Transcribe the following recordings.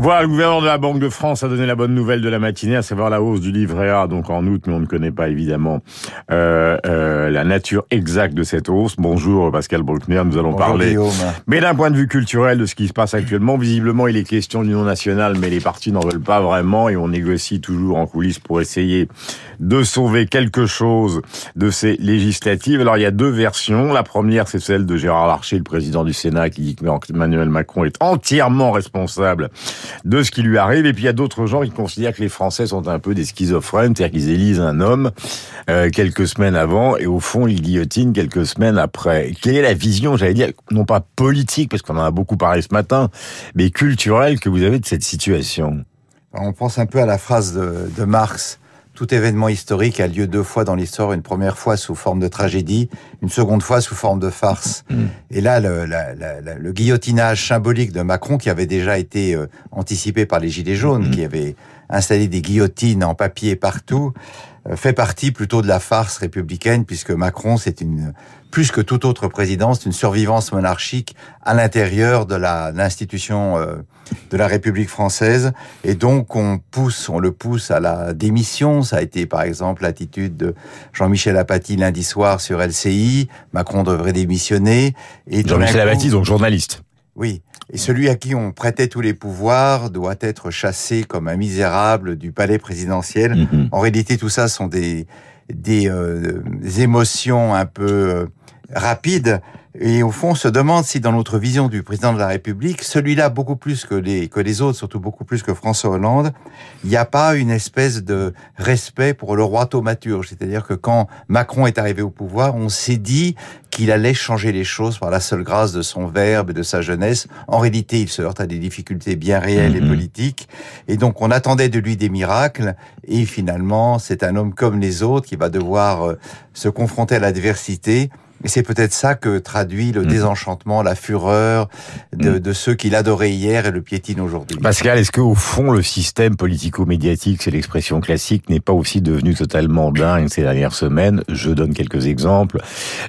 Voilà, le gouverneur de la Banque de France a donné la bonne nouvelle de la matinée, à savoir la hausse du livret A, donc en août, mais on ne connaît pas évidemment euh, euh, la nature exacte de cette hausse. Bonjour Pascal Bruckner, nous allons Bonjour, parler, Guillaume. mais d'un point de vue culturel, de ce qui se passe actuellement. Visiblement, il est question d'union nationale, mais les partis n'en veulent pas vraiment, et on négocie toujours en coulisses pour essayer de sauver quelque chose de ces législatives. Alors, il y a deux versions. La première, c'est celle de Gérard Larcher, le président du Sénat, qui dit que Emmanuel Macron est entièrement responsable de ce qui lui arrive. Et puis il y a d'autres gens qui considèrent que les Français sont un peu des schizophrènes, c'est-à-dire qu'ils élisent un homme euh, quelques semaines avant et au fond ils guillotinent quelques semaines après. Quelle est la vision, j'allais dire, non pas politique, parce qu'on en a beaucoup parlé ce matin, mais culturelle que vous avez de cette situation? On pense un peu à la phrase de, de Marx. Tout événement historique a lieu deux fois dans l'histoire, une première fois sous forme de tragédie, une seconde fois sous forme de farce. Et là, le, la- la- la- le guillotinage symbolique de Macron, qui avait déjà été euh, anticipé par les Gilets jaunes, qui avaient installé des guillotines en papier partout, fait partie plutôt de la farce républicaine, puisque Macron, c'est une plus que toute autre présidence, une survivance monarchique à l'intérieur de la- l'institution euh, de la République française. Et donc, on pousse, on le pousse à la démission. Ça a été, par exemple, l'attitude de Jean-Michel Apathy lundi soir sur LCI. Macron devrait démissionner. Et Jean-Michel Apathy, donc journaliste. oui. Et celui à qui on prêtait tous les pouvoirs doit être chassé comme un misérable du palais présidentiel. Mhm. En réalité, tout ça sont des, des, euh, des émotions un peu rapides. Et au fond, on se demande si dans notre vision du président de la République, celui-là beaucoup plus que les, que les autres, surtout beaucoup plus que François Hollande, il n'y a pas une espèce de respect pour le roi thaumaturge. C'est-à-dire que quand Macron est arrivé au pouvoir, on s'est dit qu'il allait changer les choses par la seule grâce de son verbe et de sa jeunesse. En réalité, il se heurte à des difficultés bien réelles Mhm. et politiques. Et donc, on attendait de lui des miracles. Et finalement, c'est un homme comme les autres qui va devoir euh, se confronter à l'adversité. Et c'est peut-être ça que traduit le Mhm. désenchantement, la fureur de, de ceux qui l'adoraient hier et le piétinent aujourd'hui. Pascal, est-ce qu'au fond, le système politico-médiatique, c'est l'expression classique, n'est pas aussi devenu totalement dingue ces dernières semaines? Je donne quelques exemples.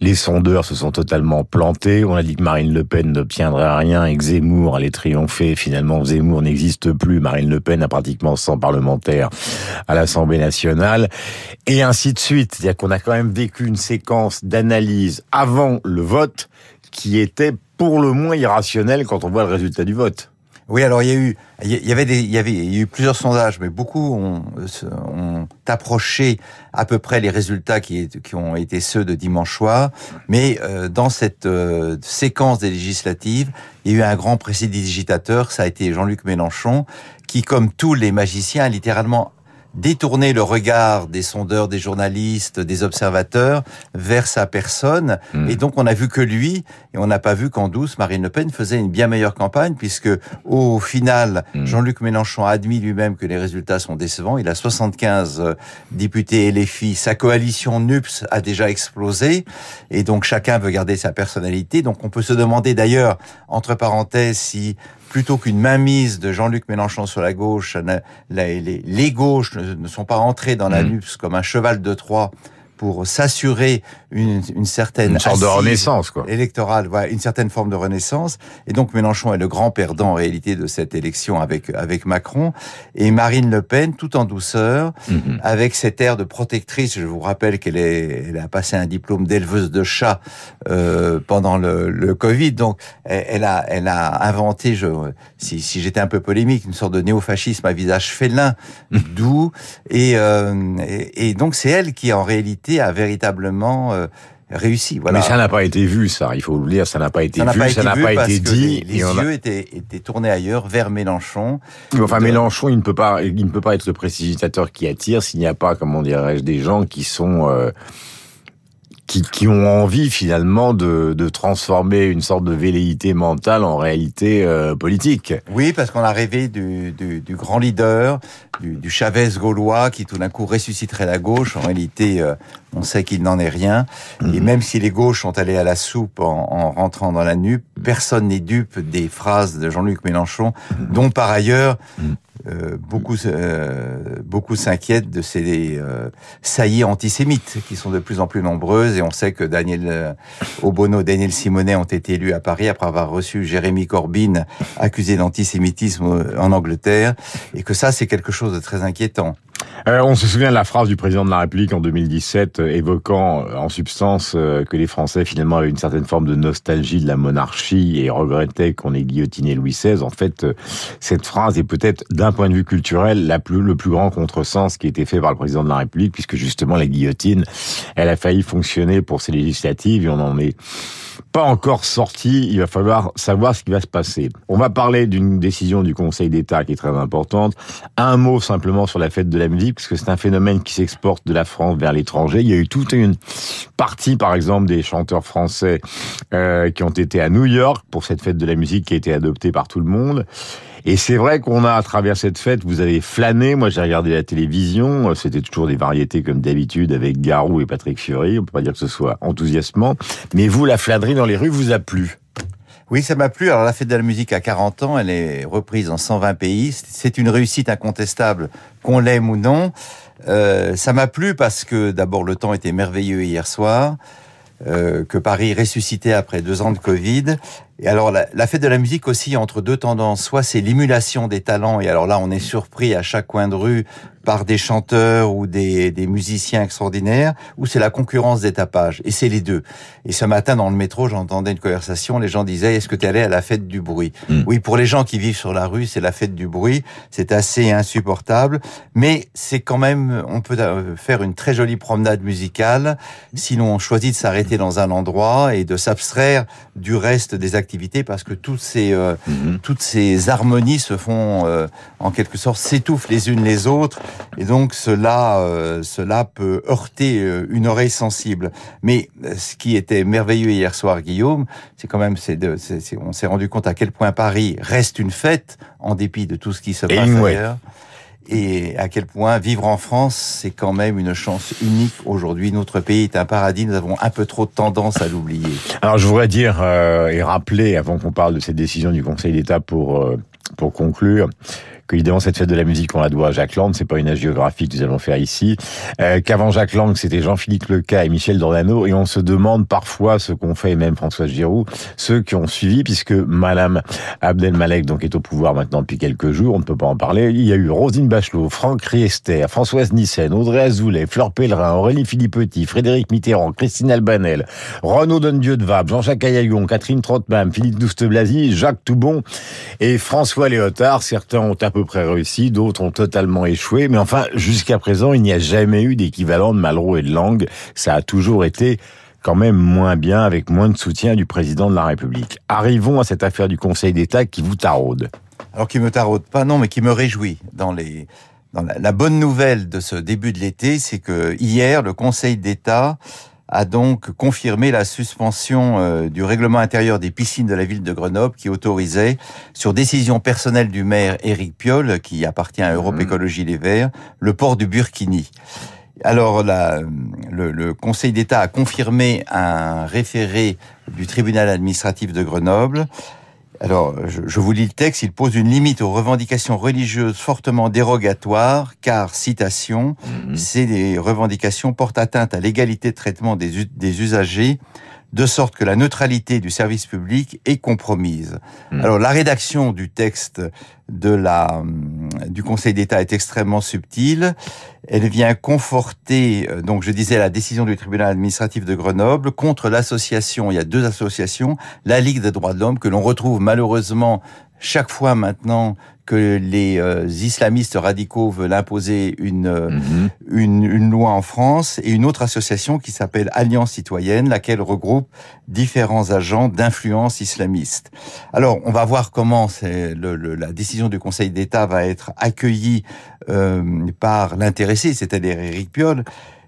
Les sondeurs se sont totalement plantés. On a dit que Marine Le Pen n'obtiendrait rien et que Zemmour allait triompher. Finalement, Zemmour n'existe plus. Marine Le Pen a pratiquement 100 parlementaires à l'Assemblée nationale. Et ainsi de suite. C'est-à-dire qu'on a quand même vécu une séquence d'analyse avant le vote qui était pour le moins irrationnelle quand on voit le résultat du vote. Oui, alors il y a eu, il y avait il y a eu plusieurs sondages, mais beaucoup ont, approché à peu près les résultats qui, ont été ceux de dimanche soir. Mais euh, dans cette euh, séquence des législatives, il y a eu un grand précédigitateur, ça a été Jean-Luc Mélenchon, qui, comme tous les magiciens, a littéralement détourné le regard des sondeurs, des journalistes, des observateurs vers sa personne. Mm. Et donc, on a vu que lui, et on n'a pas vu qu'en douce, Marine Le Pen faisait une bien meilleure campagne, puisque au final, Mm. Jean-Luc Mélenchon a admis lui-même que les résultats sont décevants. Il a 75 euh, députés LFI. Sa coalition NUPS a déjà explosé. Et donc, chacun veut garder sa personnalité. Donc, on peut se demander d'ailleurs, entre parenthèses, si plutôt qu'une mainmise de Jean-Luc Mélenchon sur la gauche, les, les gauches ne, ne sont pas entrées dans la Mm. NUPS comme un cheval de Troie pour s'assurer une, une certaine Une sorte de renaissance, quoi. électorale, voilà, une certaine forme de renaissance. Et donc Mélenchon est le grand perdant en réalité de cette élection avec avec Macron et Marine Le Pen tout en douceur, Mhm. avec cet air de protectrice. Je vous rappelle qu'elle est, elle a passé un diplôme d'éleveuse de chats euh, pendant le, le Covid. Donc elle, elle a elle a inventé, je, si si j'étais un peu polémique, une sorte de néofascisme à visage félin, doux et, euh, et et donc c'est elle qui en réalité a véritablement euh, réussi. Voilà. Mais ça n'a pas été vu, ça. Il faut le dire, ça n'a pas été Ça n'a vu, pas ça été n'a vu pas été que dit. les, a- yeux étaient, étaient tournés ailleurs, vers Mélenchon. Enfin, de- Mélenchon, il ne peut pas, il ne peut pas être le précipitateur qui attire s'il n'y a pas, comment dirais-je, des gens qui sont, euh, qui, qui ont envie finalement de, de transformer une sorte de velléité mentale en réalité euh, politique. Oui, parce qu'on a rêvé du, du, du grand leader, du, du Chavez gaulois qui tout d'un coup ressusciterait la gauche. En réalité, euh, on sait qu'il n'en est rien. Mhm. Et même si les gauches sont allées à la soupe en, en rentrant dans la nupe, personne n'est dupe des phrases de Jean-Luc Mélenchon, Mhm. dont par ailleurs, euh, beaucoup euh, beaucoup s'inquiètent de ces euh, saillies antisémites qui sont de plus en plus nombreuses et on sait que Daniel euh, Obono, Daniel Simonet ont été élus à Paris après avoir reçu Jérémy Corbyn accusé d'antisémitisme en Angleterre et que ça c'est quelque chose de très inquiétant. Euh, on se souvient de la phrase du président de la République en 2017 euh, évoquant euh, en substance que les Français finalement avaient une certaine forme de nostalgie de la monarchie et regrettaient qu'on ait guillotiné Louis XVI. En fait, cette phrase est peut-être d'un point de vue culturel la plus, le plus grand contresens qui a été fait par le président de la République puisque justement la guillotine, elle a failli fonctionner pour ces législatives et on en est pas encore sorti. Il va falloir savoir ce qui va se passer. On va parler d'une décision du Conseil d'État qui est très importante. Un mot simplement sur la fête de la musique, parce que c'est un phénomène qui s'exporte de la France vers l'étranger. Il y a eu toute une partie, par exemple, des chanteurs français euh, qui ont été à New York pour cette fête de la musique qui a été adoptée par tout le monde. Et c'est vrai qu'on a, à travers cette fête, vous avez flâné. Moi, j'ai regardé la télévision. C'était toujours des variétés comme d'habitude avec Garou et Patrick Fiori. On peut pas dire que ce soit enthousiasmant. Mais vous, la flânerie dans les rues vous a plu. Oui, ça m'a plu. Alors la fête de la musique à 40 ans, elle est reprise en 120 pays. C'est une réussite incontestable, qu'on l'aime ou non. Euh, ça m'a plu parce que d'abord le temps était merveilleux hier soir, euh, que Paris ressuscitait après deux ans de Covid, et alors, la, la, fête de la musique aussi entre deux tendances. Soit c'est l'émulation des talents, et alors là, on est surpris à chaque coin de rue par des chanteurs ou des, des musiciens extraordinaires, ou c'est la concurrence des tapages. Et c'est les deux. Et ce matin, dans le métro, j'entendais une conversation, les gens disaient, est-ce que tu es allé à la fête du bruit? Mmh. Oui, pour les gens qui vivent sur la rue, c'est la fête du bruit. C'est assez insupportable, mais c'est quand même, on peut euh, faire une très jolie promenade musicale, sinon on choisit de s'arrêter dans un endroit et de s'abstraire du reste des activités parce que toutes ces, euh, mm -hmm. toutes ces harmonies se font euh, en quelque sorte s'étouffent les unes les autres et donc cela, euh, cela peut heurter une oreille sensible. Mais ce qui était merveilleux hier soir, Guillaume, c'est quand même, c'est on s'est rendu compte à quel point Paris reste une fête en dépit de tout ce qui se passe ailleurs et à quel point vivre en France, c'est quand même une chance unique aujourd'hui. Notre pays est un paradis, nous avons un peu trop de tendance à l'oublier. Alors je voudrais dire euh, et rappeler, avant qu'on parle de cette décision du Conseil d'État pour, euh, pour conclure, qu'évidemment cette fête de la musique on la doit à Jacques Lang, c'est pas une géographique que nous allons faire ici, euh, qu'avant Jacques Lang c'était Jean-Philippe Leca et Michel Dornano. Et on se demande parfois ce qu'ont fait, et même François Giroud, ceux qui ont suivi, puisque Madame Abdelmalek donc est au pouvoir maintenant depuis quelques jours, on ne peut pas en parler, il y a eu Rosine Bachelot, Franck Riester, Françoise Nissen, Audrey Azoulay, Fleur Pellerin, Aurélie Philippetti, Frédéric Mitterrand, Christine Albanel, Renaud Dondieu de Vabre, Jean-Jacques Ayagon, Catherine Trottmann, Philippe Douste-Blazy, Jacques Toubon et François Léotard, certains ont un peu près réussi, d'autres ont totalement échoué. Mais enfin, jusqu'à présent, il n'y a jamais eu d'équivalent de Malraux et de Lang. Ça a toujours été quand même moins bien, avec moins de soutien du président de la République. Arrivons à cette affaire du Conseil d'État qui vous taraude. Alors qui me taraude pas, non, mais qui me réjouit. Dans les, dans la, la bonne nouvelle de ce début de l'été, c'est que hier, le Conseil d'État a donc confirmé la suspension euh, du règlement intérieur des piscines de la ville de Grenoble qui autorisait, sur décision personnelle du maire Éric Piolle, qui appartient à Europe mmh. Écologie Les Verts, le port du Burkini. Alors, la, le, le, Conseil d'État a confirmé un référé du tribunal administratif de Grenoble alors, je, je, vous lis le texte. Il pose une limite aux revendications religieuses fortement dérogatoires, car, citation, mm -hmm. ces revendications portent atteinte à l'égalité de traitement des, des, usagers, de sorte que la neutralité du service public est compromise. Mm. Alors, la rédaction du texte de la, du Conseil d'État est extrêmement subtile. Elle vient conforter, euh, donc je disais, la décision du tribunal administratif de Grenoble contre l'association, il y a deux associations, la Ligue des droits de l'homme, que l'on retrouve malheureusement chaque fois maintenant que les euh, islamistes radicaux veulent imposer une, mm -hmm. une, une loi en France et une autre association qui s'appelle Alliance citoyenne, laquelle regroupe différents agents d'influence islamiste. Alors, on va voir comment le, le, la décision du Conseil d'État va être accueillie euh, par l'intéressé, c'est-à-dire Éric Piolle.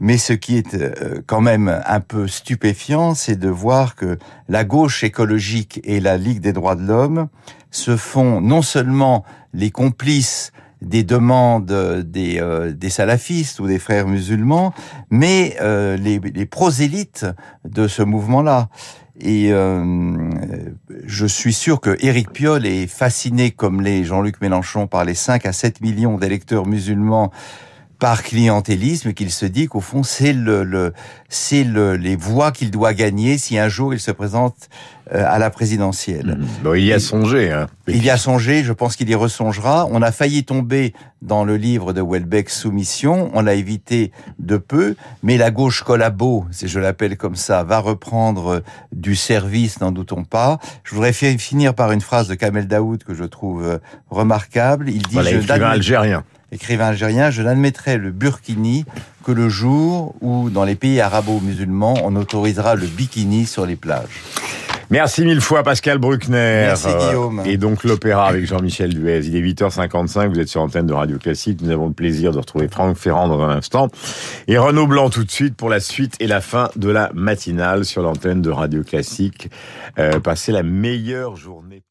Mais ce qui est euh, quand même un peu stupéfiant, c'est de voir que la gauche écologique et la Ligue des droits de l'homme se font non seulement les complices des demandes des, euh, des salafistes ou des frères musulmans, mais euh, les, les prosélytes de ce mouvement-là. Et euh, je suis sûr que Éric Piolle est fasciné, comme les Jean-Luc Mélenchon, par les 5 à 7 millions d'électeurs musulmans par clientélisme qu'il se dit qu'au fond c'est le, le c'est le, les voix qu'il doit gagner si un jour il se présente euh, à la présidentielle. Mmh. Bon, il y a songé. Hein. Il y a songé, je pense qu'il y resongera. On a failli tomber dans le livre de Welbeck Soumission, on l'a évité de peu, mais la gauche collabo, si je l'appelle comme ça, va reprendre du service, n'en doutons pas. Je voudrais finir par une phrase de Kamel Daoud que je trouve euh, remarquable. Il dit voilà, écrivain algérien écrivain algérien, je n'admettrai le burkini que le jour où, dans les pays arabo-musulmans, on autorisera le bikini sur les plages. Merci mille fois Pascal Bruckner. Merci Guillaume. Et donc l'opéra avec Jean-Michel Duez. Il est 8h55, vous êtes sur antenne de Radio Classique. Nous avons le plaisir de retrouver Franck Ferrand dans un instant. Et Renaud Blanc tout de suite pour la suite et la fin de la matinale sur l'antenne de Radio Classique. Euh, passez la meilleure journée